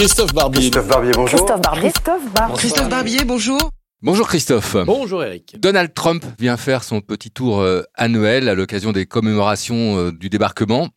Christophe Barbier. Christophe Barbier, bonjour. Christophe Barbier. Christophe Barbier. Christophe Barbier, bonjour. Bonjour Christophe. Bonjour Eric. Donald Trump vient faire son petit tour euh, annuel à l'occasion des commémorations euh, du débarquement.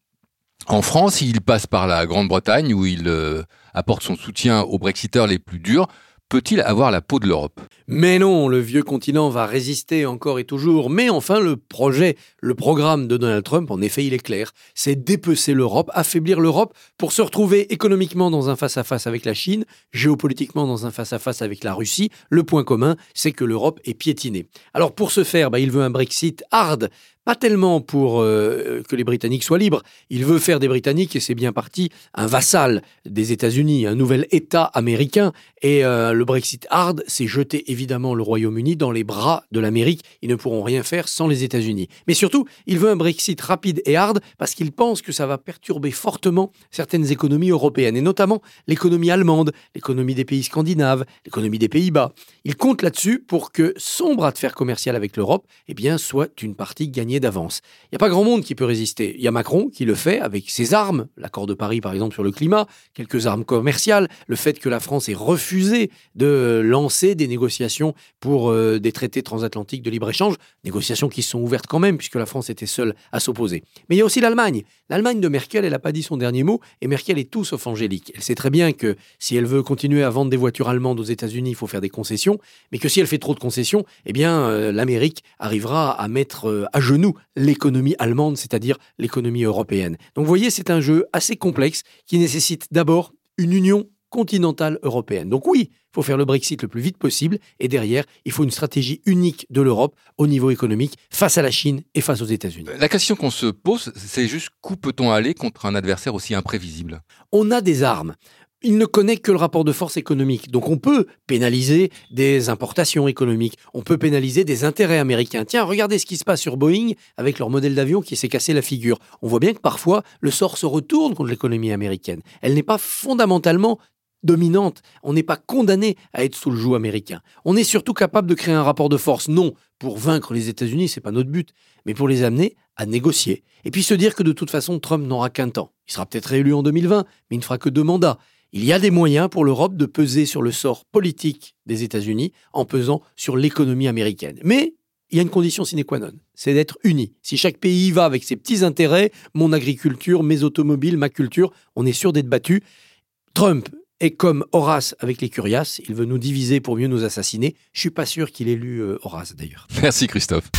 En France, il passe par la Grande-Bretagne où il euh, apporte son soutien aux Brexiteurs les plus durs. Peut-il avoir la peau de l'Europe? Mais non, le vieux continent va résister encore et toujours. Mais enfin, le projet, le programme de Donald Trump, en effet, il est clair. C'est dépecer l'Europe, affaiblir l'Europe pour se retrouver économiquement dans un face-à-face avec la Chine, géopolitiquement dans un face-à-face avec la Russie. Le point commun, c'est que l'Europe est piétinée. Alors pour ce faire, bah, il veut un Brexit hard, pas tellement pour euh, que les Britanniques soient libres. Il veut faire des Britanniques, et c'est bien parti, un vassal des États-Unis, un nouvel État américain. Et euh, le Brexit hard, c'est jeter évidemment le Royaume-Uni dans les bras de l'Amérique. Ils ne pourront rien faire sans les États-Unis. Mais surtout, il veut un Brexit rapide et hard parce qu'il pense que ça va perturber fortement certaines économies européennes, et notamment l'économie allemande, l'économie des pays scandinaves, l'économie des Pays-Bas. Il compte là-dessus pour que son bras de fer commercial avec l'Europe eh bien, soit une partie gagnée d'avance. Il n'y a pas grand monde qui peut résister. Il y a Macron qui le fait avec ses armes, l'accord de Paris par exemple sur le climat, quelques armes commerciales, le fait que la France ait refusé de lancer des négociations pour euh, des traités transatlantiques de libre-échange, négociations qui sont ouvertes quand même puisque la France était seule à s'opposer. Mais il y a aussi l'Allemagne. L'Allemagne de Merkel, elle n'a pas dit son dernier mot et Merkel est tout sauf angélique. Elle sait très bien que si elle veut continuer à vendre des voitures allemandes aux États-Unis, il faut faire des concessions, mais que si elle fait trop de concessions, eh bien euh, l'Amérique arrivera à mettre euh, à genoux l'économie allemande, c'est-à-dire l'économie européenne. Donc vous voyez, c'est un jeu assez complexe qui nécessite d'abord une union continentale européenne. Donc oui, il faut faire le Brexit le plus vite possible et derrière, il faut une stratégie unique de l'Europe au niveau économique face à la Chine et face aux États-Unis. La question qu'on se pose, c'est juste où peut-on aller contre un adversaire aussi imprévisible? On a des armes il ne connaît que le rapport de force économique. Donc on peut pénaliser des importations économiques, on peut pénaliser des intérêts américains. Tiens, regardez ce qui se passe sur Boeing avec leur modèle d'avion qui s'est cassé la figure. On voit bien que parfois le sort se retourne contre l'économie américaine. Elle n'est pas fondamentalement dominante. On n'est pas condamné à être sous le joug américain. On est surtout capable de créer un rapport de force, non pour vaincre les États-Unis, c'est pas notre but, mais pour les amener à négocier. Et puis se dire que de toute façon, Trump n'aura qu'un temps. Il sera peut-être réélu en 2020, mais il ne fera que deux mandats. Il y a des moyens pour l'Europe de peser sur le sort politique des États-Unis en pesant sur l'économie américaine. Mais il y a une condition sine qua non, c'est d'être unis. Si chaque pays y va avec ses petits intérêts, mon agriculture, mes automobiles, ma culture, on est sûr d'être battu. Trump est comme Horace avec les Curias, il veut nous diviser pour mieux nous assassiner. Je suis pas sûr qu'il ait lu euh, Horace d'ailleurs. Merci Christophe.